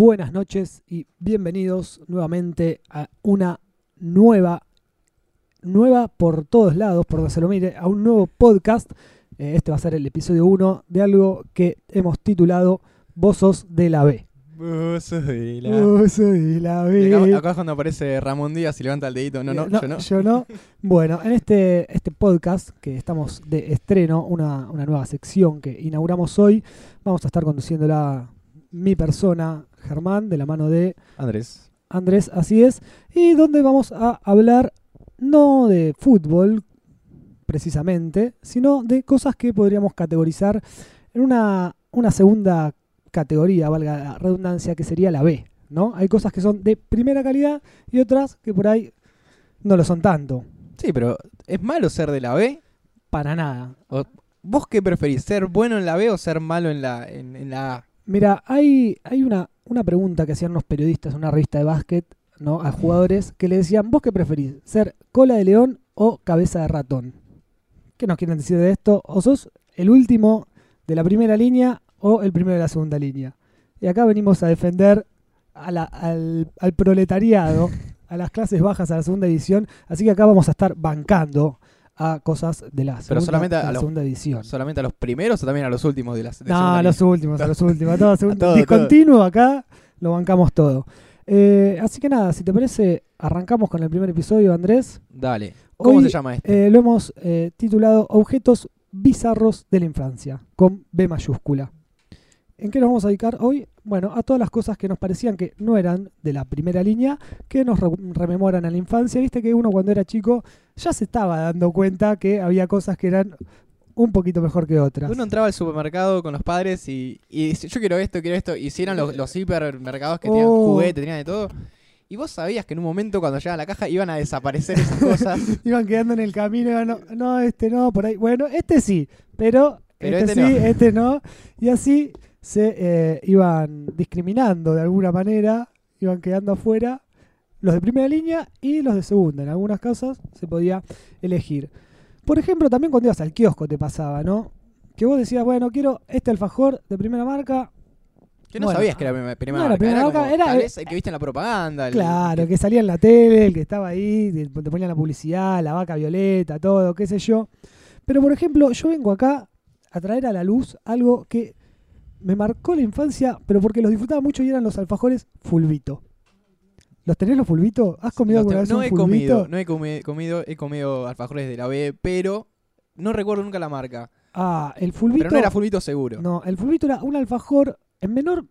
buenas noches y bienvenidos nuevamente a una nueva, nueva por todos lados, por donde se lo mire, a un nuevo podcast. Eh, este va a ser el episodio 1 de algo que hemos titulado Vos sos de la B. Vos sos de la- Vos sos de la B. acá, acá es cuando aparece Ramón Díaz y levanta el dedito. No, no, yo no. yo no. Bueno, en este, este podcast que estamos de estreno, una, una nueva sección que inauguramos hoy, vamos a estar conduciéndola mi persona, Germán, de la mano de Andrés. Andrés, así es, y donde vamos a hablar no de fútbol precisamente, sino de cosas que podríamos categorizar en una, una segunda categoría, valga la redundancia, que sería la B, ¿no? Hay cosas que son de primera calidad y otras que por ahí no lo son tanto, Sí, pero ¿es malo ser de la B? para nada. ¿Vos qué preferís? ¿Ser bueno en la B o ser malo en la, en, en la A? Mira, hay, hay una, una pregunta que hacían unos periodistas en una revista de básquet, ¿no? A jugadores que le decían, ¿vos qué preferís? ¿Ser cola de león o cabeza de ratón? ¿Qué nos quieren decir de esto? ¿O sos el último de la primera línea o el primero de la segunda línea? Y acá venimos a defender al, al proletariado, a las clases bajas, a la segunda división. Así que acá vamos a estar bancando a cosas de la segunda, solamente a la los- segunda división. ¿Solamente a los primeros o también a los últimos de las de No, a los últimos, a los últimos. a todo, segun- A todo, discontinuo acá, lo bancamos todo. Eh, así que nada, si te parece, arrancamos con el primer episodio, Andrés. Dale. ¿Cómo Hoy, se llama este? Eh, lo hemos eh, titulado Objetos bizarros de la infancia, con B mayúscula. ¿En qué nos vamos a dedicar hoy? Bueno, a todas las cosas que nos parecían que no eran de la primera línea, que nos re- rememoran a la infancia. Viste que uno cuando era chico ya se estaba dando cuenta que había cosas que eran un poquito mejor que otras. Uno entraba al supermercado con los padres y, y dice, yo quiero esto, quiero esto. Y si eran los, los hipermercados que tenían Oh. juguetes, tenían de todo. Y vos sabías que en un momento cuando llegaban a la caja iban a desaparecer esas cosas. Iban quedando en el camino, iban, no, no, este no, por ahí. Bueno, este sí, pero, Pero este, este sí, no. este no. Y así se eh, iban discriminando de alguna manera, iban quedando afuera los de primera línea y los de segunda. En algunas casas se podía elegir. Por ejemplo, también cuando ibas al kiosco te pasaba, ¿no? Que vos decías, bueno, quiero este alfajor de primera marca. Que no Bueno, sabías que era primera, primera no marca. primera Era, marca, como, era- tal vez el que viste en la propaganda. el- Claro, que salía en la tele, el que estaba ahí, te ponían la publicidad, la vaca violeta, todo, qué sé yo. Pero por ejemplo, yo vengo acá a traer a la luz algo que me marcó la infancia, pero porque los disfrutaba mucho y eran los alfajores fulvito. ¿Los tenés los fulvito? ¿Has comido alguna vez no un he fulvito? comido, no he comi- comido, he comido alfajores de la B, pero no recuerdo nunca la marca. Ah, el fulvito. Pero no era fulvito seguro. No, el fulvito era un alfajor en menor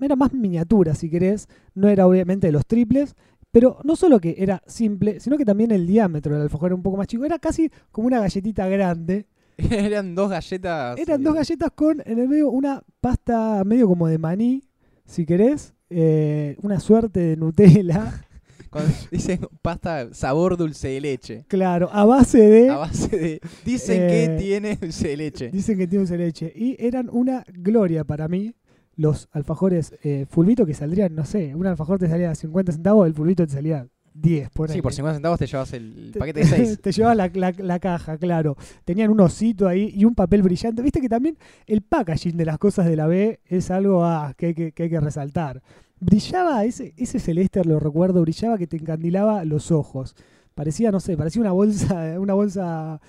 era más miniatura si querés, no era obviamente de los triples, pero no solo que era simple, sino que también el diámetro del alfajor era un poco más chico, era casi como una galletita grande. Eran dos galletas. Eran eh, dos galletas con en el medio una pasta medio como de maní, si querés, eh, una suerte de Nutella, Cuando dicen pasta sabor dulce de leche. claro, a base de... A base de. Dicen Eh, que tiene dulce de leche. Dicen que tiene dulce de leche. Y eran una gloria para mí los alfajores eh, fulvito que saldrían, no sé, un alfajor te salía a 50 centavos, el fulvito te salía 10. Por Sí, por 50 centavos te llevas el paquete de te, 6. te llevaba la, la- la caja, claro. Tenían un osito ahí y un papel brillante. Viste que también el packaging de las cosas de la B es algo ah, que, hay que, que hay que resaltar. Brillaba, ese, ese celeste lo recuerdo, brillaba que te encandilaba los ojos. Parecía, no sé, parecía una bolsa, una bolsa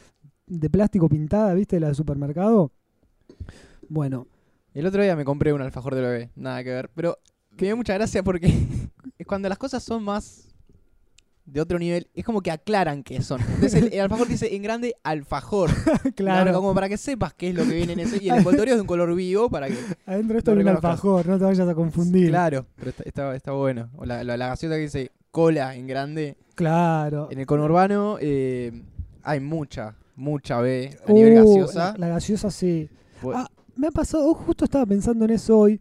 de plástico pintada, ¿viste? La del supermercado. Bueno, El otro día me compré un alfajor de bebé, nada que ver. Pero me dio mucha gracia porque es cuando las cosas son más de otro nivel, es como que aclaran qué son. Entonces el, el alfajor dice en grande alfajor. claro. Como para que sepas qué es lo que viene en ese. Y el envoltorio es de un color vivo para que. Adentro esto hay un alfajor, no te vayas a confundir. Claro, pero está, está, está bueno. O la, la, la gaseosa que dice cola en grande. Claro. En el conurbano eh, hay mucha, mucha B a nivel Uh, gaseosa. La, la gaseosa sí. Pues- Ah, me ha pasado, justo estaba pensando en eso hoy.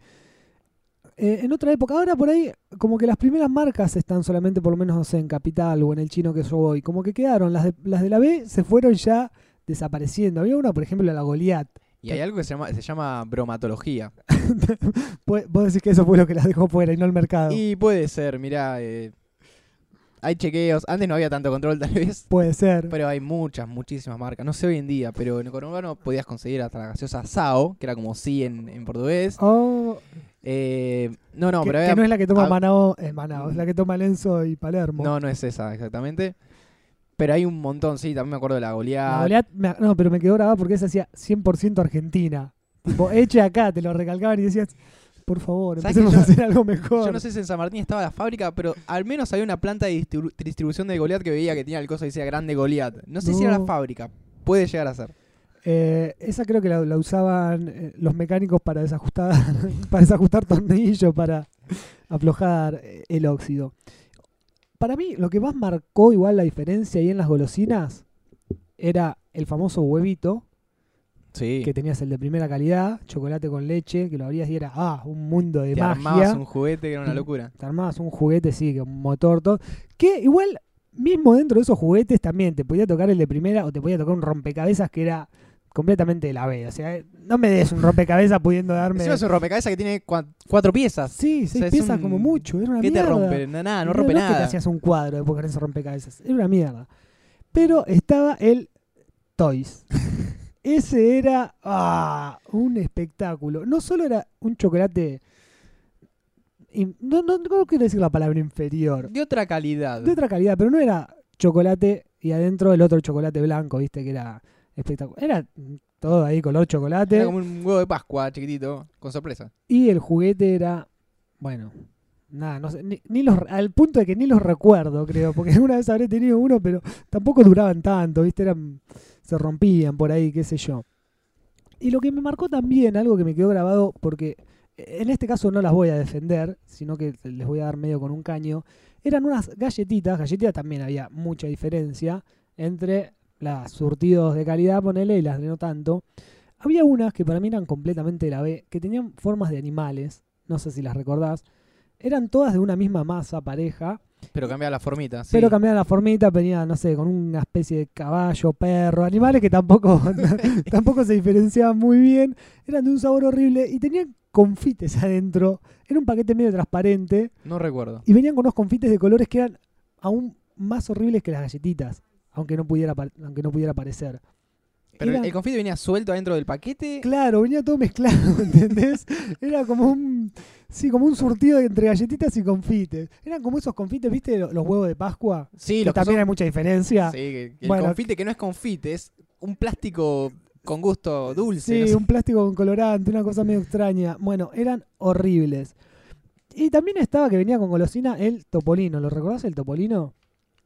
Eh, en otra época, ahora por ahí, como que las primeras marcas están solamente, por lo menos, no sé, en Capital o en el chino que yo voy. Como que quedaron, las de, las de la B se fueron ya desapareciendo. Había una, por ejemplo, la Goliath. y hay algo que se llama, se llama bromatología. Vos decís que eso fue lo que las dejó fuera y no el mercado. Y puede ser, mirá. eh, hay chequeos. Antes no había tanto control, tal vez. Puede ser. Pero hay muchas, muchísimas marcas. No sé hoy en día, pero en el conurbano podías conseguir hasta la gaseosa Sao, que era como sí en, en portugués. Oh, Eh, no, no, que, pero que había- no es la que toma Manao, eh, Manao, es la que toma Lenzo y Palermo. No, no es esa exactamente. Pero hay un montón, sí, también me acuerdo de la La goleada. Goliat me- no, pero me quedó grabada porque esa hacía 100% Argentina. Tipo, eche acá, te lo recalcaban y decías, por favor, ¿Sabes empecemos a yo- hacer algo mejor. Yo no sé si en San Martín estaba la fábrica, pero al menos había una planta de distribu- distribución de Goliat que veía que tenía el coso y decía grande Goliat. No sé si era la fábrica. Puede llegar a ser. Eh, esa creo que la, la usaban eh, los mecánicos para desajustar, para desajustar tornillos, para aflojar eh, el óxido. Para mí, lo que más marcó igual la diferencia ahí en las golosinas era el famoso huevito, Sí. que tenías el de primera calidad, chocolate con leche, que lo abrías y era, ah, un mundo de Te magia. armabas un juguete que era una locura. Te armabas un juguete, sí, con un motor, todo. Que igual, mismo dentro de esos juguetes también te podía tocar el de primera o te podía tocar un rompecabezas que era completamente de la B. O sea, no me des un rompecabezas pudiendo darme. Es un rompecabezas que tiene cua- cuatro piezas. Sí, seis sea, piezas un- como mucho. Era una ¿Qué te rompe? Na- Nada, no rompe es que te nada. hacías un cuadro después con ese rompecabezas. Era una mierda. Pero estaba el Toys. Ese era ah, un espectáculo. No solo era un chocolate. No, no, no quiero decir la palabra inferior. De otra calidad. De otra calidad, pero no era chocolate y adentro el otro chocolate blanco, viste, que era espectacular. Era todo ahí color chocolate. Era como un huevo de Pascua chiquitito, con sorpresa. Y el juguete era, bueno, nada, no sé, ni, los, al punto de que ni los recuerdo, creo, porque alguna vez habré tenido uno, pero tampoco duraban tanto, ¿viste? Eran, se rompían por ahí, qué sé yo. Y lo que me marcó también, algo que me quedó grabado, porque en este caso no las voy a defender, sino que les voy a dar medio con un caño, eran unas galletitas, galletitas también había mucha diferencia entre las surtidos de calidad, ponele, y las de no tanto. Había unas que para mí eran completamente de la B, que tenían formas de animales, no sé si las recordás. Eran todas de una misma masa pareja, Pero cambiaba la formita. sí. pero cambiaban la formita, venía, no sé, con una especie de caballo, perro, animales que tampoco, tampoco se diferenciaban muy bien. Eran de un sabor horrible y tenían confites adentro. Era un paquete medio transparente No recuerdo. y venían con unos confites de colores que eran aún más horribles que las galletitas, aunque no pudiera, aunque no pudiera parecer. Pero Era- el confite venía suelto adentro del paquete. Claro, venía todo mezclado, ¿entendés? Era como un sí, como un surtido entre galletitas y confites. Eran como esos confites, ¿viste? Los huevos de Pascua. Sí, que los que también son- hay mucha diferencia. Sí, que- que Bueno. el confite que no es confite, es un plástico con gusto dulce. Sí, no sé. un plástico con colorante, una cosa medio extraña. Bueno, eran horribles. Y también estaba que venía con golosina el topolino. ¿Lo recordás el topolino?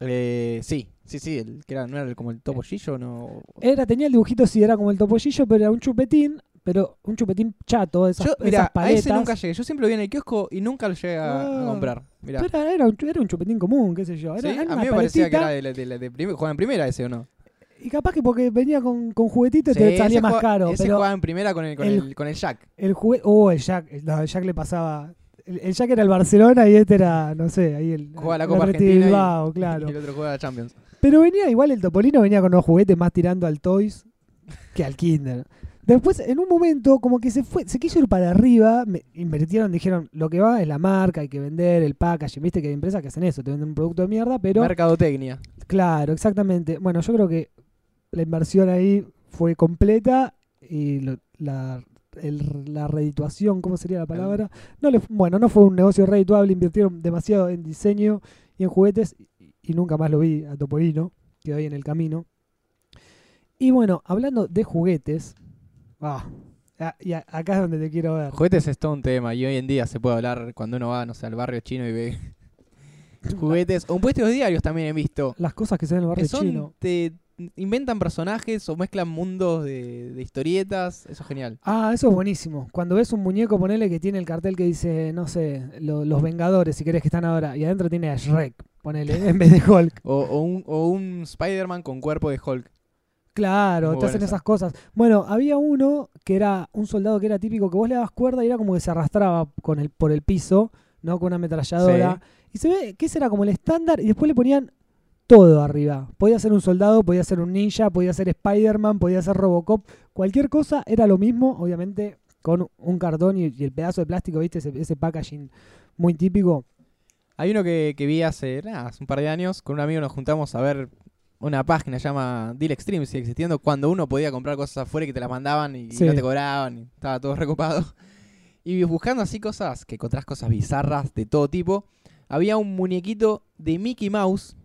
Eh, sí, sí, sí, el, que era, no era el- como el topollillo, no. Era, tenía el dibujito, sí, era como el topollillo, pero era un chupetín, pero un chupetín chato, esas, Yo, esas a ese nunca llegué. Yo siempre lo vi en el kiosco y nunca lo llegué a, a Ah. comprar. Mirá. Pero era, era un, chu- era un chupetín común, qué sé yo. Era, Sí, era a una mí me parecía que paletita, era de, la- de, la- de prim- jugaba en primera ese o no. Y capaz que porque venía con, con juguetito Sí, te salía ese más jugaba- caro. Ese pero jugaba en primera con el, con el- el, con el Jack. el juguete. Oh, el Jack. El, no, el Jack le pasaba. El, el Jack era el Barcelona y este era, no sé, ahí el. La Copa Argentina y- Bilbao, claro. Y el otro jugaba la Champions. Pero venía igual el Topolino, venía con unos juguetes más tirando al Toys que al Kinder. Después, en un momento, como que se fue, se quiso ir para arriba, me- invirtieron, dijeron, lo que va es la marca, hay que vender, el packaging, viste que hay empresas que hacen eso, te venden un producto de mierda, pero Mercadotecnia. claro, exactamente. Bueno, yo creo que la inversión ahí fue completa y lo- la, el- la redituación, ¿cómo sería la palabra? No le, bueno, no fue un negocio redituable, invirtieron demasiado en diseño y en juguetes y, y nunca más lo vi a Topolino, quedó ahí en el camino. Y bueno, hablando de juguetes, ah, y a- acá es donde te quiero ver. Juguetes es todo un tema y hoy en día se puede hablar cuando uno va, no sé, al barrio chino y ve juguetes. O en puestos diarios también he visto. Las cosas que se ven en el barrio son, chino. te inventan personajes o mezclan mundos de, de historietas. Eso es genial. Ah, eso es buenísimo. Cuando ves un muñeco, ponele que tiene el cartel que dice, no sé, lo- los Vengadores, si querés que están ahora, y adentro tiene a Shrek, ponele, en vez de Hulk. O, o un, o un Spider-Man con cuerpo de Hulk. Claro, Muy te hacen esa. esas cosas. Bueno, había uno que era un soldado que era típico, que vos le dabas cuerda y era como que se arrastraba con el, por el piso, ¿no? Con una ametralladora. Y se ve que ese era como el estándar y después le ponían todo arriba. Podía ser un soldado, podía ser un ninja, podía ser Spider-Man, podía ser Robocop. Cualquier cosa era lo mismo, obviamente con un cartón y, y el pedazo de plástico, ¿viste? Ese, ese packaging muy típico. Hay uno que, que vi hace, nada, hace un par de años. Con un amigo nos juntamos a ver una página llama Deal Extreme, sigue existiendo, cuando uno podía comprar cosas afuera y que te las mandaban y Sí. no te cobraban y estaba todo recopado. Y buscando así cosas, que encontrás cosas bizarras de todo tipo, había un muñequito de Mickey Mouse,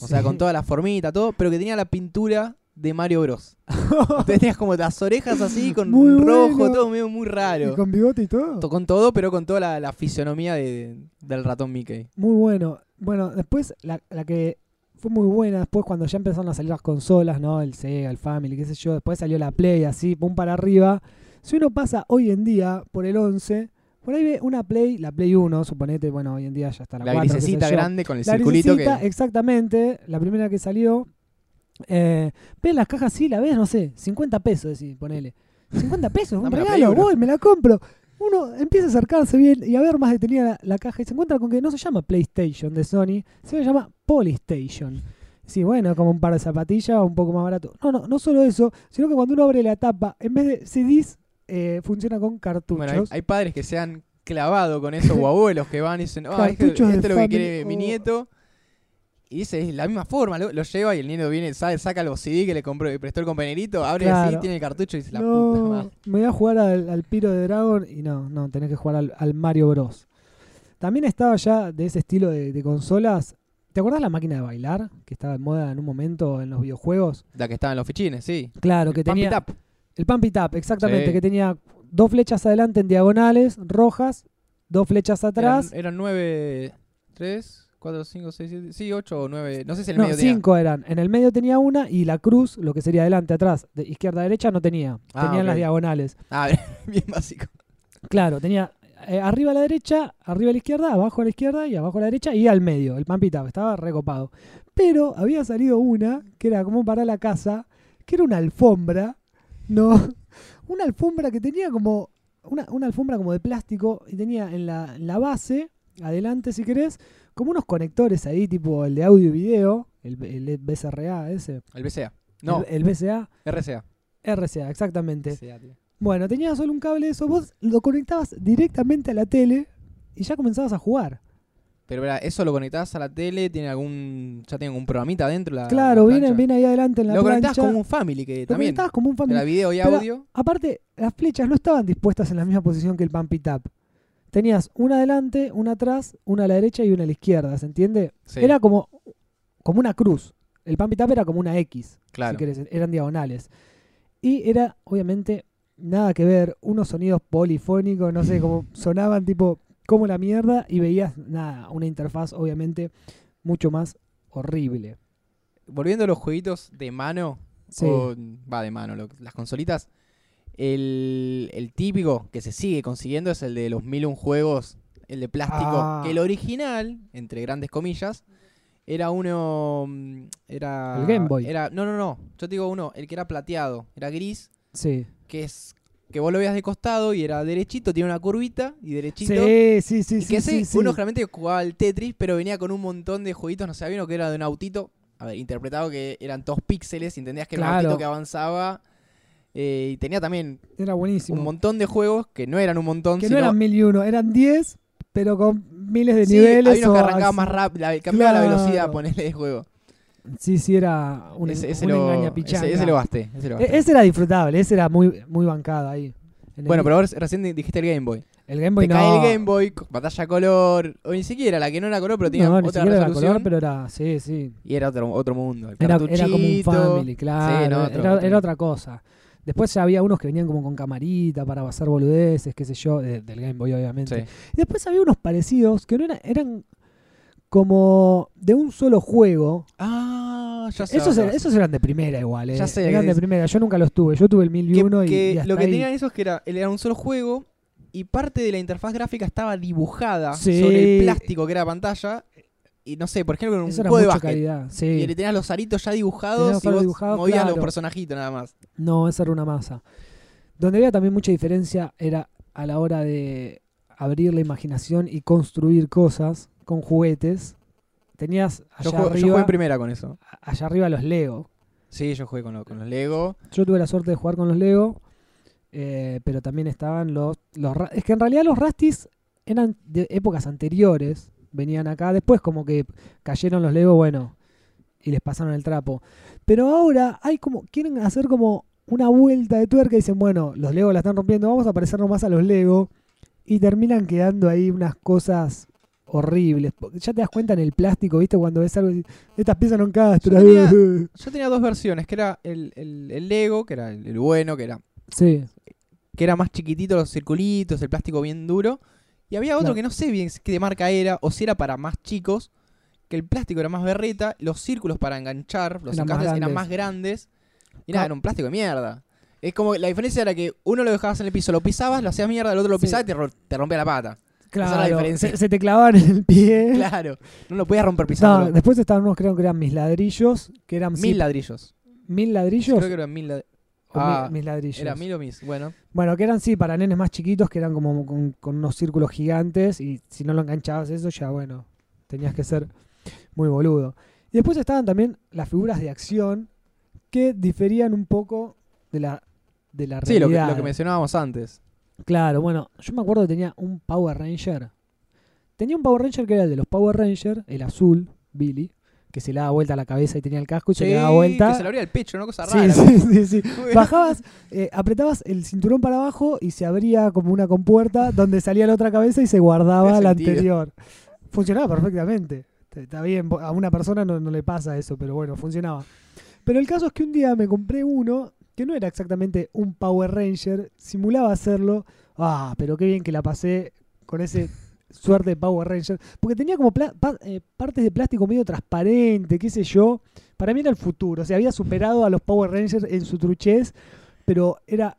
o sea, con toda la formita, todo, pero que tenía la pintura de Mario Bros. Entonces tenías como las orejas así, con Muy rojo, bueno. todo medio muy Y raro. con bigote y todo. To- Con todo, pero con toda la, la fisionomía de- del ratón Mickey. Muy bueno. Bueno, después la, la que fue muy buena, después cuando ya empezaron a salir las consolas, ¿no? El Sega, el Family, qué sé yo, después salió la Play, así, pum para arriba. Si uno pasa hoy en día por el 11, por ahí ve una Play, la Play 1, suponete, bueno, hoy en día ya está la, La 4, qué sé grisecita grande con el La circulito que... exactamente, la primera que salió. Eh, ves las cajas, sí, la ves, no sé, 50 pesos, decís, ponele. 50 pesos, un regalo, voy, me la compro. Uno empieza a acercarse bien y a ver más detenida la, la caja y se encuentra con que no se llama PlayStation de Sony, se llama Polystation. Sí, bueno, como un par de zapatillas, un poco más barato. No, no, no solo eso, sino que cuando uno abre la tapa, en vez de CDs, eh, funciona con cartuchos. Bueno, hay, hay padres que se han clavado con eso, o abuelos que van y dicen, ah, esto es lo que quiere mi nieto. Y dice, es la misma forma, lo, lo lleva y el nieto viene, sabe, saca los CD que le compró, le prestó el compañerito, abre así, Claro. tiene el cartucho y dice, la no, puta madre. me voy a jugar al, al Piro de Dragon y no, no, tenés que jugar al, al Mario Bros. También estaba ya de ese estilo de, de consolas. ¿Te acordás la máquina de bailar? Que estaba de moda en un momento en los videojuegos. La que estaba en los fichines, sí. Claro, que Pump it tenía. up. El Pump It Up, exactamente. Sí. Que tenía dos flechas adelante en diagonales, rojas, dos flechas atrás. Eran, eran nueve, tres, cuatro, cinco, seis, siete, sí, ocho o nueve, no sé si en el no, medio tenía. cinco eran. En el medio tenía una y la cruz, lo que sería adelante, atrás, de izquierda a derecha, no tenía. Ah, Tenían las diagonales. Ah, bien básico. Claro, tenía eh, arriba a la derecha, arriba a la izquierda, abajo a la izquierda y abajo a la derecha y al medio, el pampita, estaba recopado. Pero había salido una que era como para la casa, que era una alfombra, no, una alfombra que tenía como, una, una alfombra como de plástico y tenía en la, en la base, adelante si querés, como unos conectores ahí, tipo el de audio y video, el, el BCRA ese, El BCA. No, el, el BCA, RCA. RCA, exactamente. RCA. Bueno, tenías solo un cable de eso, vos lo conectabas directamente a la tele y ya comenzabas a jugar. Pero verá, eso lo conectabas a la tele, tiene algún, ya tiene algún programita adentro. La, claro, la viene, viene ahí adelante en la Lo plancha. como un family que lo también. como un family. Era video y Pero- audio. Aparte, las flechas no estaban dispuestas en la misma posición que el Pump It Up. Tenías una adelante, una atrás, una a la derecha y una a la izquierda, ¿se entiende? Sí, Era como, como una cruz. El Pump It Up era como una X, claro. si querés, eran diagonales. Y era, obviamente, nada que ver, unos sonidos polifónicos, no sé, como sonaban tipo como la mierda y veías, nada, una interfaz, obviamente, mucho más horrible. Volviendo a los jueguitos de mano, Sí. o- va de mano, lo- las consolitas, el, el típico que se sigue consiguiendo es el de los 1001 juegos, el de plástico, Ah. que el original, entre grandes comillas, era uno... mm, Era, El Game Boy. Era, no, no, no, yo te digo uno, el que era plateado, era gris, Sí. que es que vos lo veías de costado y era derechito, tiene una curvita y derechito. Sí, sí, sí, y sí, que sí, ese, sí. uno generalmente jugaba al Tetris, pero venía con un montón de jueguitos, no sé, había uno que era de un autito, a ver, interpretado que eran todos píxeles, entendías que era un Claro. autito que avanzaba. eh, y tenía también Era buenísimo. un montón de juegos que no eran un montón, que sino... no eran mil y uno, eran diez, pero con miles de Sí, niveles. había unos que arrancaban más rápido, cambiaba la Claro. velocidad, ponerle de juego. Sí, sí, era un, ese, ese un lo, engañapichanga. ese, ese lo gasté. ese lo E- gasté. ese era disfrutable, ese era muy, muy bancado ahí. Bueno, pero ahora recién dijiste el Game Boy. el Game Boy Te no. cae el Game Boy, pantalla color, o ni siquiera la que no era color, pero tenía no, ni otra era resolución. color, pero era, sí, sí. Y era otro, otro mundo. El Era, era como un family, claro. Sí, no, otro- era, otro. era otra cosa. Después ya había unos que venían como con camarita para pasar boludeces, qué sé yo, de- del Game Boy obviamente. Sí. Y después había unos parecidos que no eran, eran como de un solo juego. Ah, ya sé. Esos, eran, esos eran de primera igual, eh. Ya sé, eran de es- primera. Yo nunca los tuve. Yo tuve el 1001 que, y, que y hasta lo que ahí. tenían esos que era, era un solo juego y parte de la interfaz gráfica estaba dibujada Sí. sobre el plástico que era pantalla. Y no sé, por ejemplo, en un Eso juego de básquet. calidad. Sí. Y le tenías los aritos ya dibujados y vos dibujados, movías los personajitos nada más. No, esa era una masa. Donde había también mucha diferencia era a la hora de abrir la imaginación y construir cosas con juguetes. Tenías Yo, jugué, yo arriba, jugué en primera con eso. allá arriba los Lego. Sí, yo jugué con, lo- con los Lego. Yo tuve la suerte de jugar con los Lego, eh, pero también estaban los, los... Es que en realidad los Rastis eran de épocas anteriores, venían acá. Después como que cayeron los Lego, bueno, y les pasaron el trapo. Pero ahora hay como, quieren hacer como una vuelta de tuerca y dicen, bueno, los Lego la están rompiendo, vamos a parecernos más a los Lego. Y terminan quedando ahí unas cosas horribles. Ya te das cuenta en el plástico, ¿viste? Cuando ves algo, estas piezas no encastran. Yo tenía- Yo tenía dos versiones, que era el, el, el Lego, que era el, el bueno, que era, sí, que era más chiquitito, los circulitos, el plástico bien duro. Y había otro Claro. que no sé bien qué marca era, o si era para más chicos, que el plástico era más berreta, los círculos para enganchar, los Eran más eran más grandes. Y nada, era un plástico de mierda. Es como la diferencia era que uno lo dejabas en el piso, lo pisabas, lo hacías mierda, el otro lo Sí. pisaba y te rompía la pata. Es la claro. diferencia. Se, se te clavaban en el pie. Claro, no lo podías romper No, pisándolo. después estaban unos, creo que eran mis ladrillos, que eran mil sí, ladrillos. mil ladrillos. Creo que eran mil ladrillos. Ah, mis ladrillos. Era mil o mis. Bueno, Bueno, que eran sí, para nenes más chiquitos, que eran como con, con unos círculos gigantes, y si no lo enganchabas eso, ya bueno, tenías que ser muy boludo. Y después estaban también las figuras de acción, que diferían un poco de la, de la sí, lo que, realidad. lo que mencionábamos antes. Claro, bueno, yo me acuerdo que tenía un Power Ranger. Tenía un Power Ranger que era el de los Power Rangers, el azul, Billy, que se le daba vuelta a la cabeza y tenía el casco y se le daba vuelta. Que se le abría el pecho, una cosa Sí, rara. sí, sí, sí. Bajabas, eh, apretabas el cinturón para abajo y se abría como una compuerta donde salía la otra cabeza y se guardaba la anterior. Funcionaba perfectamente. Está bien, a una persona no, no le pasa eso, pero bueno, funcionaba. Pero el caso es que un día me compré uno que no era exactamente un Power Ranger, simulaba hacerlo. Ah, pero qué bien que la pasé con ese suerte de Power Ranger. Porque tenía como pa- eh, partes de plástico medio transparente, qué sé yo. Para mí era el futuro. O sea, había superado a los Power Rangers en su truchez, pero era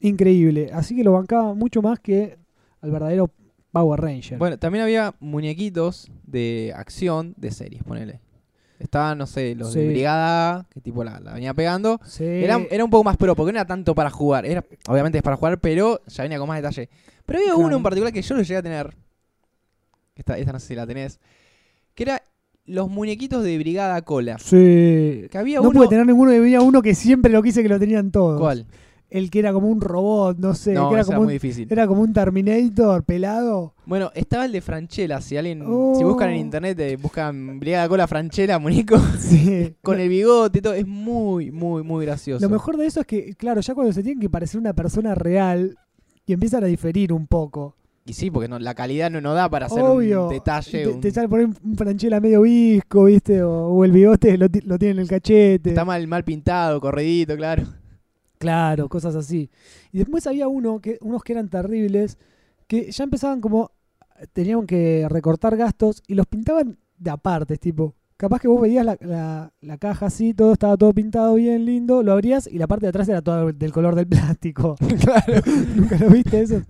increíble. Así que lo bancaba mucho más que al verdadero Power Ranger. Bueno, también había muñequitos de acción de series, ponele. Estaban, no sé, los Sí. de Brigada que tipo la, la venía pegando. Sí. Era, era un poco más pro, porque no era tanto para jugar. Era, obviamente es para jugar, pero ya venía con más detalle. Pero había Claro. uno en particular que yo lo llegué a tener. Esta, esta no sé si la tenés. Que era los muñequitos de Brigada Cola. Sí. Que había No uno. pude tener ninguno, había uno que siempre lo quise que lo tenían todos. ¿Cuál? El que era como un robot, no sé, no, que era como, muy un, difícil. era como un Terminator pelado. Bueno, estaba el de Franchella. Si alguien, Oh. si buscan en internet, eh, buscan Brigada Cola Franchella, muñeco, Sí. con el bigote y todo. Es muy, muy, muy gracioso. Lo mejor de eso es que, claro, ya cuando se tienen que parecer una persona real y empiezan a diferir un poco. Y sí, porque no, la calidad no, no da para hacer Obvio. un detalle. Te, un- te sale por ahí un, franchela medio visco, ¿viste? O, o el bigote lo, lo tiene en el cachete. Está mal, mal pintado, corredito, claro. Claro, cosas así. Y después había uno que, unos que eran terribles, que ya empezaban como, tenían que recortar gastos y los pintaban de aparte, tipo, capaz que vos veías la, la- la caja así, todo estaba todo pintado bien lindo, lo abrías y la parte de atrás era todo del color del plástico. claro. ¿Nunca lo viste eso?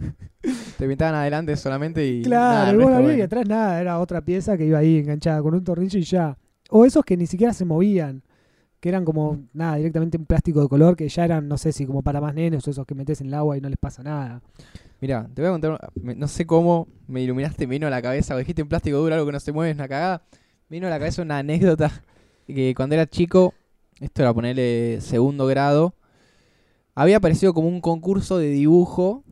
Te pintaban adelante solamente y. Claro, nada, vos la abrías y bueno. atrás nada, era otra pieza que iba ahí enganchada con un tornillo y ya. O esos que ni siquiera se movían, que eran como, nada, directamente un plástico de color, que ya eran, no sé si como para más nenes o esos que metes en el agua y no les pasa nada. Mira, te voy a contar. No sé cómo me iluminaste, me vino a la cabeza. o Dijiste un plástico duro, algo que no se mueve, es una cagada. Me vino a la cabeza una anécdota que cuando era chico, esto era ponerle segundo grado, había aparecido como un concurso de dibujo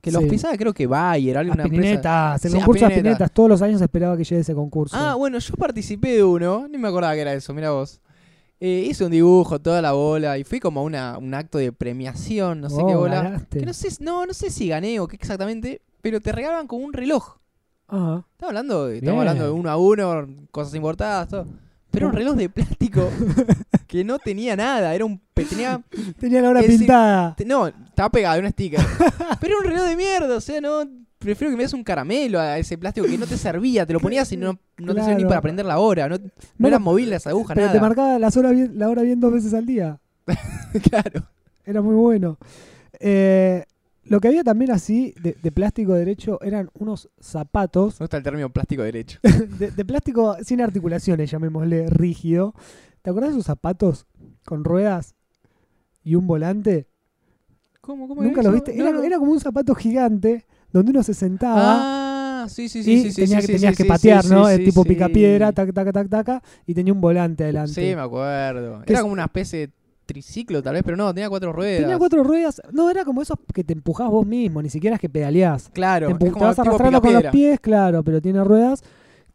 que los Sí. pisaba, creo que Bayer, alguna empresa. Aspirinetas, el Sí, concurso de Aspirinetas. aspirinetas, todos los años esperaba que llegue ese concurso. Ah, bueno, yo participé de uno, ni me acordaba que era eso, mira vos. Eh, hice un dibujo, toda la bola, y fui como a una, un acto de premiación, no sé Oh, qué bola. ganaste. Que no sé, no, no sé si gané o qué exactamente, pero te regalaban como un reloj. Ah, Estamos hablando, de, estamos hablando de uno a uno, cosas importadas, todo. Pero un reloj de plástico que no tenía nada, era un tenía tenía la hora pintada. no, estaba pegado en un sticker. pero era un reloj de mierda, o sea, no prefiero que me des un caramelo a ese plástico que no te servía, te lo ponías y no, no te servía ni para prender la hora, no, no Bueno, eran móviles las agujas, Pero nada. te marcaba las horas bien- la hora bien dos veces al día. claro. Era muy bueno. Eh, lo que había también así, de, de plástico derecho, eran unos zapatos Me gusta el término plástico derecho. de, de plástico sin articulaciones, llamémosle rígido. ¿Te acordás de esos zapatos con ruedas y un volante? ¿Cómo, cómo ¿Nunca era lo eso? viste? No, Era, no. era como un zapato gigante donde uno se sentaba Ah, sí, sí, sí, y sí, sí, tenía sí, tenías que patear, ¿no? Es tipo picapiedra, tac, tac, tac, tac, y tenía un volante adelante. Sí, me acuerdo. Era como una especie de triciclo tal vez, pero no, tenía cuatro ruedas. Tenía cuatro ruedas. No, era como esos que te empujás vos mismo, ni siquiera es que pedaleás. Claro, te, te vas arrastrando con los pies, claro, pero tiene ruedas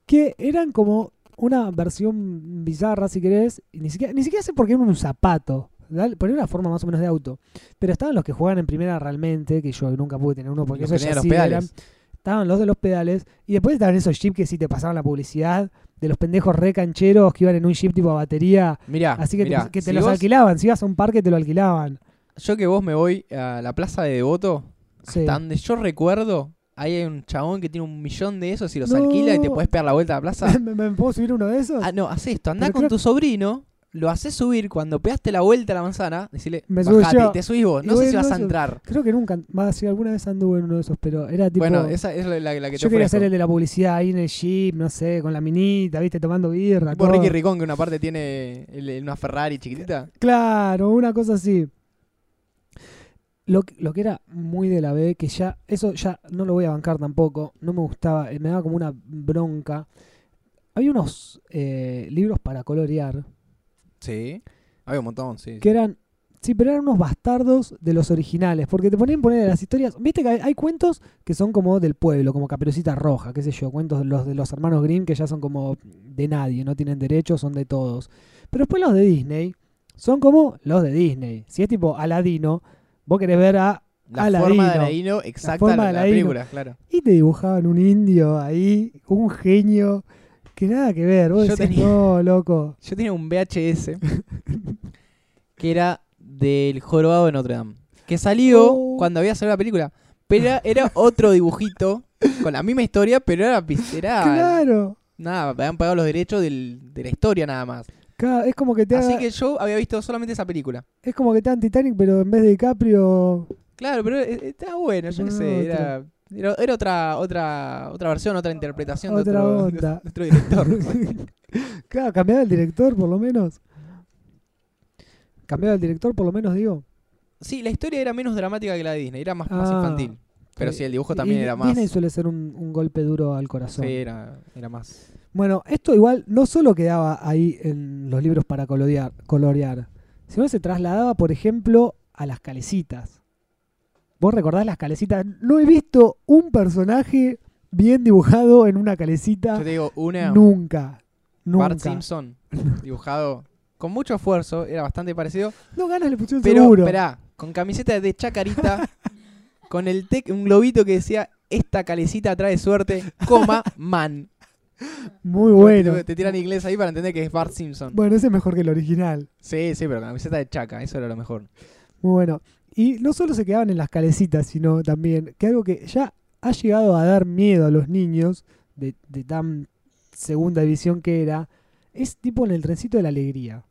que eran como una versión bizarra, si querés, y ni siquiera, ni siquiera sé por qué era un zapato. ¿Dale? Ponía una forma más o menos de auto. Pero estaban los que juegan en primera realmente, que yo nunca pude tener uno porque Los eso que ya los sí pedales. eran- Estaban los de los pedales. Y después estaban esos jeeps que sí te pasaban la publicidad de los pendejos re cancheros que iban en un jeep tipo a batería. Mirá, Así que mirá, te, que te si los vos- alquilaban. Si ibas a un parque te lo alquilaban. Yo que vos me voy a la plaza de Devoto, Sí. hasta donde yo recuerdo, ahí hay un chabón que tiene un millón de esos y los No. alquila y te puedes pegar la vuelta a la plaza. ¿Me, me puedo subir uno de esos? Ah, no, haz esto, Pero con creo- tu sobrino, lo haces subir, cuando pegaste la vuelta a la manzana, decirle, Me bajate, te subís vos, no sé si vas a entrar. Creo que nunca. Más si alguna vez anduve en uno de esos, pero era tipo. Bueno, esa es la, que te yo quería hacer el de la publicidad ahí en el jeep, no sé, con la minita, viste, tomando birra. Todo. Ricky Ricón, que una parte tiene el- una Ferrari chiquitita. Claro, una cosa así. Lo, que- lo que era muy de la B, que ya, eso ya no lo voy a bancar tampoco, no me gustaba, eh, me daba como una bronca. Había unos eh, libros para colorear Sí. Había un montón, sí. que eran, sí, pero eran unos bastardos de los originales, porque te ponían poner las historias, viste que hay, hay cuentos que son como del pueblo, como Caperucita Roja, qué sé yo, cuentos de los de los hermanos Grimm que ya son como de nadie, no tienen derechos, son de todos. Pero después los de Disney son como los de Disney. Si es tipo Aladino, vos querés ver a La Aladino. forma de Aladino exacta forma de la, Aladino. película, claro. y te dibujaban un indio ahí, un genio, que nada que ver. Vos Yo decís, tenía- no, loco. Yo tenía un VHS que era del Jorobado de Notre Dame. Que salió Oh. cuando había salido la película. Pero era, era otro dibujito con la misma historia, pero era, era Claro. nada, habían pagado los derechos del- de la historia nada más. Claro, es como que te Así haga- que yo había visto solamente esa película. es como que te dan Titanic, pero en vez de DiCaprio Claro, pero eh, estaba bueno, yo qué Bueno, sé, era, era, era otra, otra, otra versión, otra interpretación de Otra otro, onda. de nuestro director. Claro, cambiaba el director por lo menos. Cambiaba el director por lo menos, digo. sí, la historia era menos dramática que la de Disney, era más, más Ah, infantil. Pero Sí. sí, el dibujo Y también era más. Disney suele ser un, un golpe duro al corazón. Sí, era, era más. Bueno, esto igual no solo quedaba ahí en los libros para colorear, colorear sino que se trasladaba, por ejemplo, a las calecitas. ¿Vos recordás las calecitas? No he visto un personaje bien dibujado en una calecita Yo te digo, una nunca. Nunca. Bart Simpson dibujado con mucho esfuerzo, era bastante parecido. No ganas le pusieron Pero, seguro. esperá, con camiseta de chacarita, con el tec, un globito que decía, esta calecita trae suerte, coma, man. Muy bueno. Te, te tiran inglés ahí para entender que es Bart Simpson. Bueno, ese es mejor que el original. Sí, sí, pero con camiseta de chaca, eso era lo mejor. Muy bueno. Y no solo se quedaban en las calecitas, sino también que algo que ya ha llegado a dar miedo a los niños de, de tan segunda división que era, es tipo en el trencito de la alegría.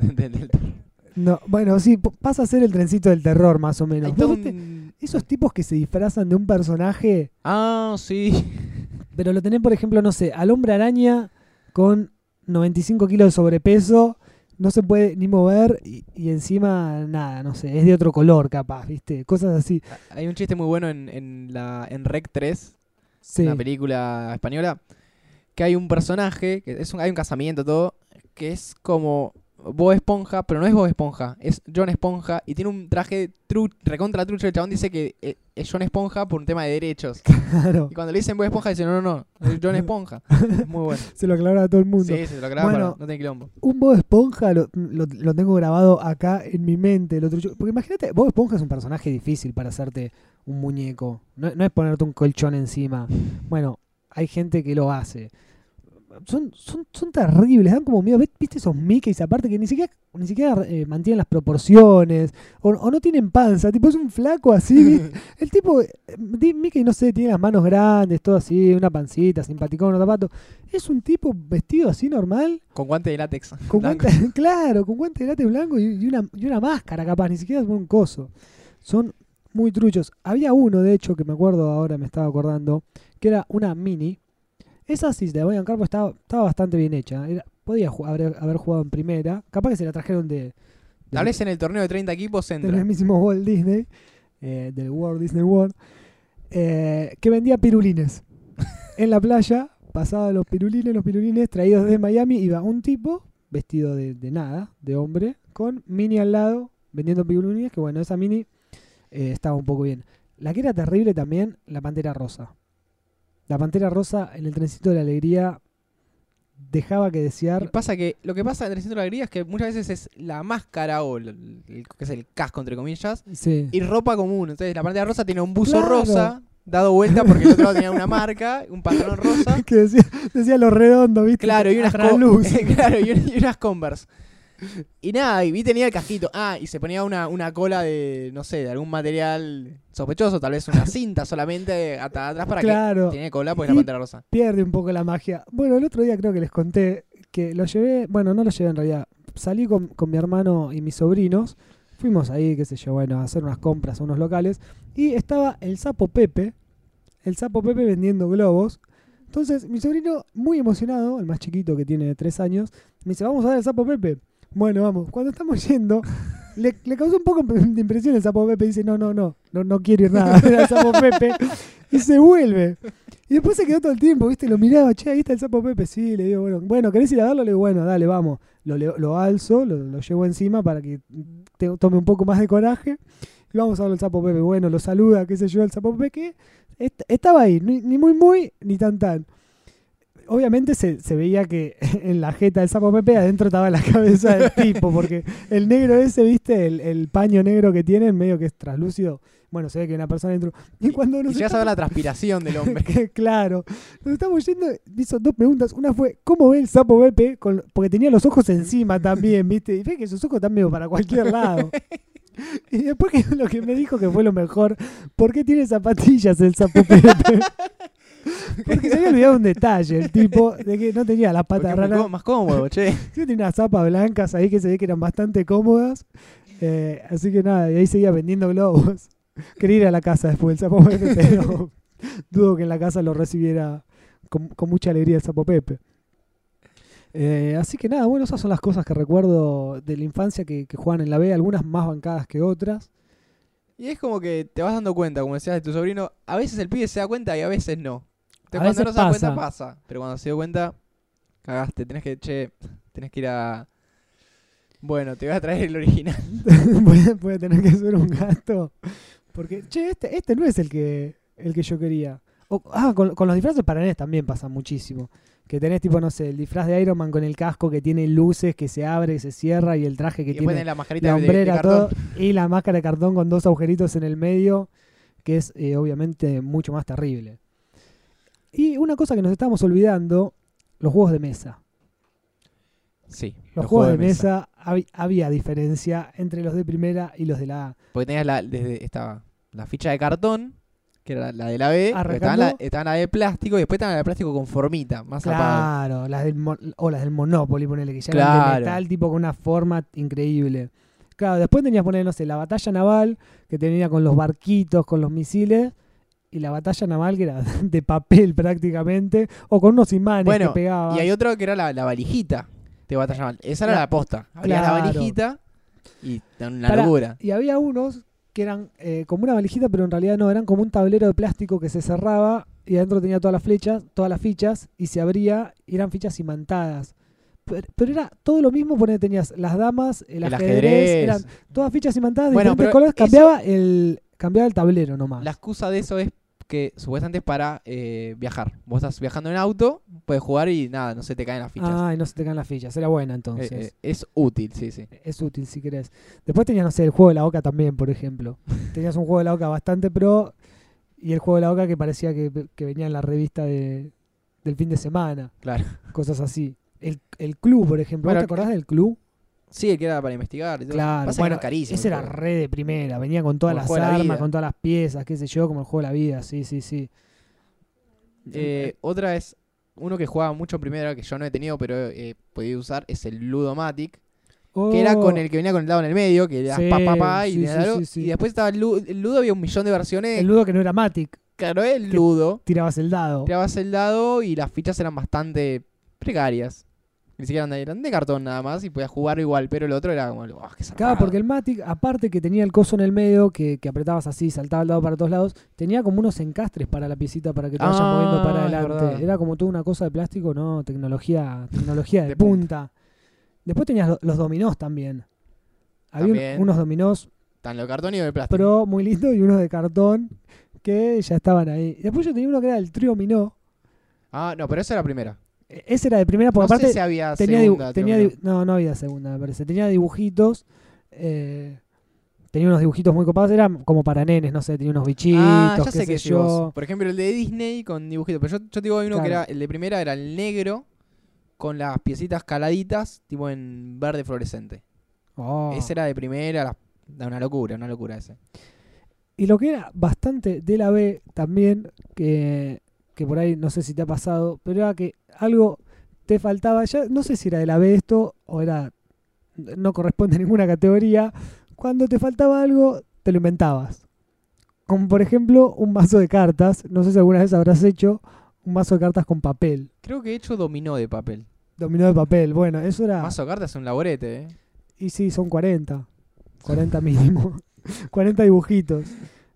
No, bueno, sí, pasa a ser el trencito del terror más o menos. ¿Vos viste? Esos tipos que se disfrazan de un personaje, Ah, sí. pero lo tenés, por ejemplo, no sé, al hombre araña con 95 kilos de sobrepeso, no se puede ni mover y, y encima nada, no sé, es de otro color capaz, ¿viste? Cosas así. Hay un chiste muy bueno en, en, la, en Rec 3, Sí. una película española, que hay un personaje, que es un, hay un casamiento todo, que es como Bob Esponja, pero no es Bob Esponja, es John Esponja y tiene un traje tru, recontra trucho. El chabón dice que eh, es John Esponja por un tema de derechos. Claro. Y cuando le dicen Bob Esponja, dice no, no, no, es John Esponja. Es muy bueno. Se lo aclaraba a todo el mundo. Sí, se lo graba Bueno. no tener quilombo. Un Bob Esponja lo, lo- lo tengo grabado acá en mi mente. Lo trucho- porque imagínate, Bob Esponja es un personaje difícil para hacerte un muñeco. No, no es ponerte un colchón encima. Bueno, hay gente que lo hace. Son, son, son terribles, dan como miedo. ¿Ves- ¿Viste esos Mickeys aparte que ni siquiera, ni siquiera eh, mantienen las proporciones? O, o no tienen panza, tipo es un flaco así. El tipo, eh, Mickey, no sé, tiene las manos grandes, todo así, una pancita, simpaticón, unos zapatos. Es un tipo vestido así normal, Con guante de látex. con blanco. guante, claro, con guante de látex blanco y, y una, y una máscara capaz, ni siquiera es un coso. Son muy truchos. Había uno, de hecho, que me acuerdo ahora, me estaba acordando, que era una mini. Esa sí, de Boyan Carpo estaba, estaba bastante bien hecha. Era- podía haber, haber jugado en primera. Capaz que se la trajeron de, Tal vez en el torneo de 30 equipos del entra. mismísimo Walt Disney, eh, del Walt Disney World, eh, que vendía pirulines. en la playa pasaba los pirulines, los pirulines traídos desde Miami, iba un tipo vestido de, de nada, de hombre, con mini al lado, vendiendo pirulines, que bueno, esa mini eh, estaba un poco bien. La que era terrible también, la pantera rosa. La Pantera Rosa en el trencito de la alegría dejaba que Y desear. pasa que lo que pasa en el centro de la alegría es que muchas veces es la máscara o el, el- que es el casco entre comillas Sí. y ropa común. Entonces la pantalla rosa tiene un buzo Claro. rosa dado vuelta porque el otro lado tenía una marca, un pantalón rosa. que decía, decía lo redondo, ¿viste? Claro, y unas, luz. claro, y, y unas Converse. Y nada, y vi tenía el casquito. Ah, y se ponía una, una cola de, no sé, de algún material sospechoso, tal vez una cinta solamente hasta atrás para Claro. que tenía cola Y- la pantera rosa. pierde un poco la magia. Bueno, el otro día creo que les conté que lo llevé, bueno, no lo llevé en realidad, salí con, con mi hermano y mis sobrinos, fuimos ahí, qué sé yo, bueno, a hacer unas compras a unos locales, y estaba el sapo Pepe, el sapo Pepe vendiendo globos. Entonces, mi sobrino, muy emocionado, el más chiquito que tiene tres años, me dice, vamos a ver el sapo Pepe. Bueno, vamos, cuando estamos yendo, le, causó un poco de impresión el sapo Pepe, dice, no, no, no, no, no quiero ir nada al sapo Pepe, y se vuelve. Y después se quedó todo el tiempo, ¿viste? Lo miraba, che, ahí está el sapo Pepe. Sí, le digo, bueno, bueno, ¿querés ir a verlo? Le digo, bueno, dale, vamos. Lo, alzo, lo, llevo encima para que tome un poco más de coraje. Y vamos a ver al sapo Pepe. Bueno, lo saluda, qué sé yo, el sapo Pepe, que est- estaba ahí, ni, ni muy, muy, ni tan, tan. Obviamente se, se veía que en la jeta del sapo Pepe adentro estaba la cabeza del tipo, porque el negro ese, ¿viste? El, el paño negro que tiene, medio que es traslúcido. Bueno, se ve que hay una persona dentro. Y cuando Y nos llegas a ver la transpiración del hombre. claro. Nos estamos yendo, hizo dos preguntas. Una fue, ¿cómo ve el sapo Pepe? Con- porque tenía los ojos encima también, ¿viste? Y ve que sus ojos están medio para cualquier lado. Y después que lo que me dijo que fue lo mejor, ¿por qué tiene zapatillas el sapo Pepe? Porque se había olvidado un detalle, el tipo, de que no tenía las patas raras. más cómodo, che. Sí, tenía unas zapas blancas ahí que se ve que eran bastante cómodas. Eh, así que nada, y ahí seguía vendiendo globos. Quería ir a la casa después del Sapo Pepe, pero dudo que en la casa lo recibiera con, con mucha alegría el Sapo Pepe. Eh, así que nada, bueno, esas son las cosas que recuerdo de la infancia que, que juegan en la B, algunas más bancadas que otras. Y es como que te vas dando cuenta, como decías de tu sobrino, a veces el pibe se da cuenta y a veces no. Entonces A cuando veces no se da cuenta pasa. Pero cuando se dio cuenta, cagaste. Tenés que, che, tenés que ir a... Bueno, te voy a traer el original. puede, puede tener que ser un gato. Porque, che, este, este no es el que, el que yo quería. O- ah, con, con los disfraces para NES también pasa muchísimo. Que tenés tipo, no sé, el disfraz de Iron Man con el casco que tiene luces, que se abre, que se cierra y el traje que y tiene la mascarita la de- de, todo. Y la máscara de cartón con dos agujeritos en el medio, que es eh, obviamente mucho más terrible. Y una cosa que nos estamos olvidando, los juegos de mesa. Sí, Los, juegos, de mesa, había diferencia entre los de primera y los de la A. Porque tenías la, desde, estaba la ficha de cartón, que era la, de la B, pero estaba Arrancando. la, estaba la de plástico y después estaba la de plástico con formita, más. Claro, las del o las del Monopoly, ponele, que ya eran de Claro. metal, tipo con una forma increíble. Claro, después tenías poner, no sé, la batalla naval, que tenía con los barquitos, con los misiles, y la batalla naval que era de papel prácticamente, o con unos imanes Bueno, que pegaban. Y hay otro que era la, la valijita de batalla naval. Esa era La- la posta. Abrías la claro. valijita y una Pará, locura. Y había unos que eran eh, como una valijita, pero en realidad no, eran como un tablero de plástico que se cerraba y adentro tenía todas las flechas, todas las fichas, y se abría y eran fichas imantadas. Pero, pero era todo lo mismo, porque tenías las damas, el, El ajedrez, ajedrez. eran todas fichas imantadas de Bueno, diferentes colores, eso- cambiaba el, cambiaba el tablero nomás. La excusa de eso es que supuestamente es para eh, viajar. Vos estás viajando en auto, puedes jugar y nada, no se te caen las fichas. Ah, y no se te caen las fichas, era buena Eh, entonces. eh, es útil, sí, sí. Es útil si querés. Después tenías, no sé, el juego de la oca también, por ejemplo. tenías un juego de la oca bastante pro y el juego de la oca que parecía que, que venía en la revista de, del fin de semana. Claro. Cosas así. El, el club, por ejemplo. ¿Vos ¿Te acordás del club? Sí, el que era para investigar. y todo. Claro. Pasa que Bueno, era carísimo. ese el era juego. re de primera. Venía con todas Como el las juego de la armas, vida. con todas las piezas, qué sé yo, como el juego de la vida. Sí, sí, sí. Eh, otra es uno que jugaba mucho en primera, que yo no he tenido, pero he podido usar, es el Ludomatic. Que era con Oh, el que venía conectado en el medio, que era Sí, pa, pa, pa, y, sí, tenía sí, algo. sí, sí. y después estaba el Ludo, el Ludo, había un millón de versiones. El ludo que no era Matic. claro, el Ludo. Tirabas el dado. Tirabas el dado y las fichas eran bastante precarias. Ni siquiera eran de, eran de cartón nada más y podías jugar igual, pero el otro era como, oh, qué Claro, zarpado". porque el Matic, aparte que tenía el coso en el medio, que, que apretabas así, saltaba el dado para todos lados, tenía como unos encastres para la piecita para que te vayas Ah, moviendo para es adelante. Era como toda una cosa de plástico, no, tecnología, tecnología de, De punta. Después tenías lo- los dominós también. Había También. unos dominós Tan lo de cartón y de plástico. pro muy lindos y unos de cartón que ya estaban ahí. Después yo tenía uno que era el trío minó, Ah, no, pero esa era la primera. Ese era de primera, porque no aparte sé si había tenía, segunda. tenía no, no había segunda, me parece. Tenía dibujitos. eh, tenía unos dibujitos muy copados. Era como para nenes, no sé, tenía unos no. bichitos, Ah, ya qué sé sé que yo. vos. Por ejemplo, el de Disney con dibujitos. Pero yo, yo te digo, hay uno que era. El de primera era el negro con las piecitas caladitas, tipo en verde fluorescente. Oh. Ese era de primera, la- da una locura, una locura ese. Y lo que era bastante de la B también, que, que por ahí no sé si te ha pasado, pero era que algo te faltaba, ya no sé si era de la B esto o era no corresponde a ninguna categoría, cuando te faltaba algo te lo inventabas. Como por ejemplo un mazo de cartas, no sé si alguna vez habrás hecho un mazo de cartas con papel, Creo que he hecho dominó de papel. dominó de papel, bueno, eso era... Mazo de cartas es un laborete, ¿eh? Y sí, son 40. 40 mínimo. 40 dibujitos.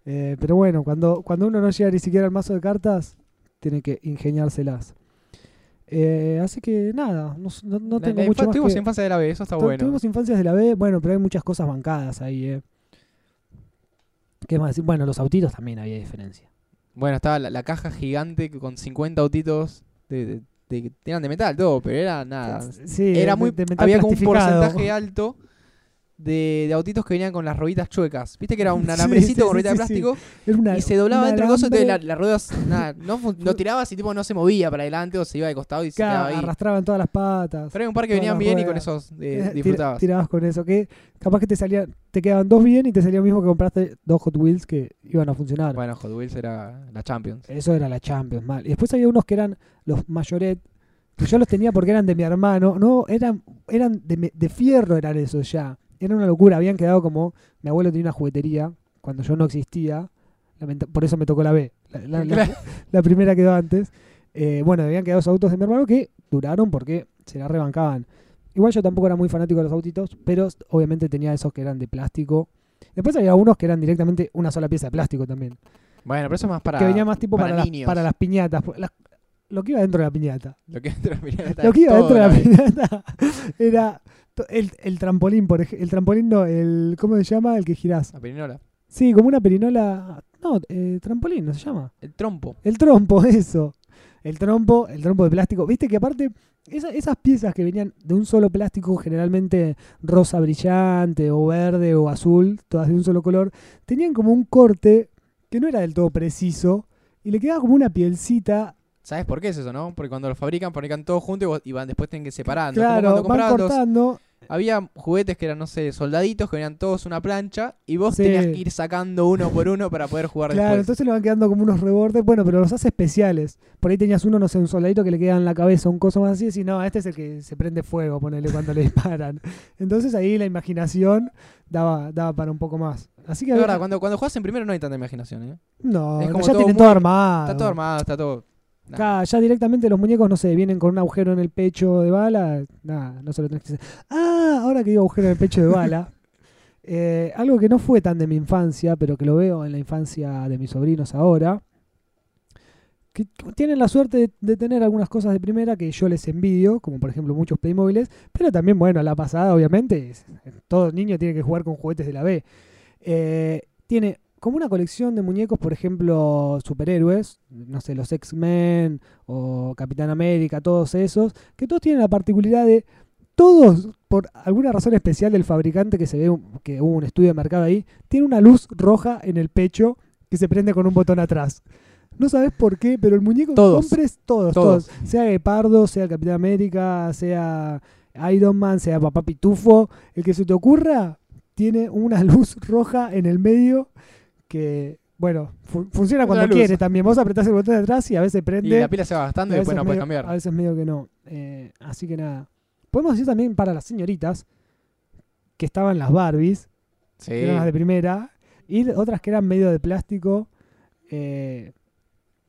Eh, pero bueno, cuando, cuando uno no llega ni siquiera al mazo de cartas, tiene que ingeniárselas. Eh, así que nada, no, no- no La- tengo la mucho más tuvimos que- infancia de la B, eso está bueno. Tuvimos infancias de la B, bueno, pero hay muchas cosas bancadas ahí. Eh. ¿Qué más? decir? Bueno, los autitos también había diferencia. Bueno, estaba la, la caja gigante con 50 autitos de, de- de- eran de metal todo, pero era nada. Sí, era muy había como un porcentaje alto de, de autitos que venían con las rueditas chuecas. Viste que era un alambrecito sí, con ruedita de sí, plástico Era una- y se doblaba dentro del coso, la, alambre, las ruedas nada, no, lo tirabas y tipo no se movía para adelante o se iba de costado y se claro, quedaba ahí. arrastraban todas las patas. Pero hay un par que venían bien y con esos eh, Eh, disfrutabas. tirabas con eso, que capaz que te salían, te quedaban dos bien y te salía lo mismo que compraste dos Hot Wheels que iban a funcionar. Bueno, Hot Wheels era la Champions. Eso era la Champions, mal. Y después había unos que eran los Mayoret, que yo los tenía porque eran de mi hermano. No, eran, eran de fierro, eran esos ya. Era una locura, habían quedado como. Mi abuelo tenía una juguetería cuando yo no existía. Por eso me tocó la B. La, la- la- Claro. la primera quedó antes. Eh, bueno, habían quedado esos autos de mi hermano que duraron porque se la rebancaban. Igual yo tampoco era muy fanático de los autitos, pero obviamente tenía esos que eran de plástico. Después había unos que eran directamente una sola pieza de plástico también. Bueno, pero eso es más para que venía más tipo para para, las, niños. para las piñatas. las- lo que iba dentro de la piñata. lo que Lo iba dentro de la la- piñata era el, el trampolín, por ejemplo. El trampolín no, el. ¿Cómo se llama? El que girás. la perinola. Sí, como una perinola. No, eh, trampolín, ¿no se llama? El trompo. El trompo, eso. El trompo, el trompo de plástico. Viste que aparte, esa- esas piezas que venían de un solo plástico, generalmente rosa brillante, o verde, o azul, todas de un solo color, tenían como un corte que no era del todo preciso. Y le quedaba como una pielcita. ¿Sabes por qué es eso, no? Porque cuando lo fabrican, fabrican todo junto y, vos- y van, después tienen que separando. Como claro, cuando van comprabas los- cortando. Había juguetes que eran, no sé, soldaditos que venían todos una plancha y vos Sí. tenías que ir sacando uno por uno para poder jugar Claro, después. entonces le van quedando como unos rebordes. Bueno, pero los hace especiales. Por ahí tenías uno, no sé, un soldadito que le queda en la cabeza, un coso más así. Y no, este es el que se prende fuego, ponele cuando le disparan. Entonces ahí la imaginación daba, daba para un poco más. Así que verdad, cuando, cuando juegas en primero no hay tanta imaginación, ¿eh? No, es como ya todo tienen muy- todo armado. Está todo armado, está todo... Nah. Acá, ya directamente los muñecos, no sé, vienen con un agujero en el pecho de bala. Nada, no se lo tenés que hacer. Ah, ahora que digo agujero en el pecho de bala. eh, algo que no fue tan de mi infancia, pero que lo veo en la infancia de mis sobrinos ahora. Que tienen la suerte de, de tener algunas cosas de primera que yo les envidio, como por ejemplo muchos Playmobiles, pero también, bueno, la pasada, obviamente, es- todo niño tiene que jugar con juguetes de la B. Eh, tiene como una colección de muñecos, por ejemplo, superhéroes, no sé, los X-Men o Capitán América, todos esos, que todos tienen la particularidad de, todos, por alguna razón especial del fabricante que se ve un- que hubo un estudio de mercado ahí, tiene una luz roja en el pecho que se prende con un botón atrás. No sabes por qué, pero el muñeco que Todos. compres, todos, Todos. todos. Sea Gepardo, sea el Capitán América, sea Iron Man, sea Papá Pitufo, el que se te ocurra, tiene una luz roja en el medio que, bueno, fu- funciona cuando quiere también. Vos apretás el botón de atrás y a veces prende. Y la pila se va gastando y, a después no puedes medio- cambiar. A veces medio que no. Eh, así que nada. Podemos decir también para las señoritas que estaban las Barbies, Sí. que eran las de primera, y otras que eran medio de plástico, eh,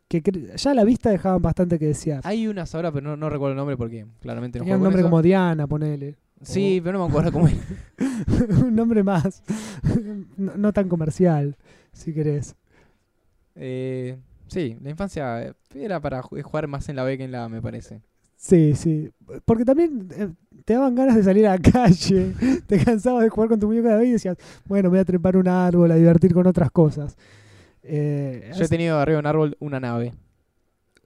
que ya a la vista dejaban bastante que desear. Hay unas ahora, pero no, no recuerdo el nombre porque claramente no Tenía un nombre eso. como Diana, ponele. Sí, pero no me acuerdo cómo era. un nombre más. no, no tan comercial, si querés. Eh, sí, la infancia eh, era para ju- jugar más en la B que en la A, me parece. Sí, sí. Porque también eh, te daban ganas de salir a la calle, te cansabas de jugar con tu muñeca de bebé y decías, bueno, me voy a trepar un árbol, a divertir con otras cosas. Eh, Yo he tenido arriba de un árbol una nave.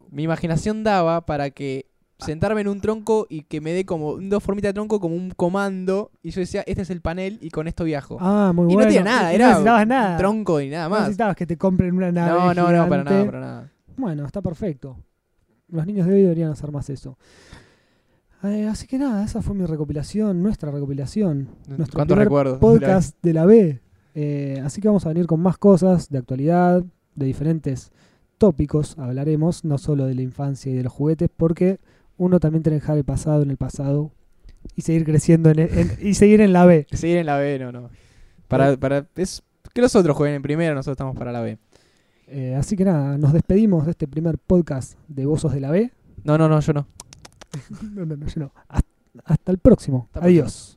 mi imaginación daba para que sentarme en un tronco y que me dé como dos formitas de tronco como un comando y yo decía, este es el panel y con esto viajo. Ah, muy y bueno. no tenía nada, Y era no necesitabas un nada. tronco y nada No más. necesitabas que te compren una nave. No, no, no, para nada, para nada. Bueno, está perfecto. Los niños de hoy deberían hacer más eso. Eh, así que nada, esa fue mi recopilación, nuestra recopilación. Nuestro ¿Cuántos recuerdos? podcast de la B. Eh, así que vamos a venir con más cosas de actualidad, de diferentes tópicos. Hablaremos no solo de la infancia y de los juguetes, porque uno también tiene que dejar el pasado en el pasado y seguir creciendo en, en- y seguir en la B. Seguir en la B, no, no. Para, para, es que los otros jueguen en primera, nosotros estamos para la B. Eh, así que nada, nos despedimos de este primer podcast de Bozos de la B. No, no, no, yo no. No, no, no, yo no. Hasta, hasta el próximo. Hasta el próximo. Adiós.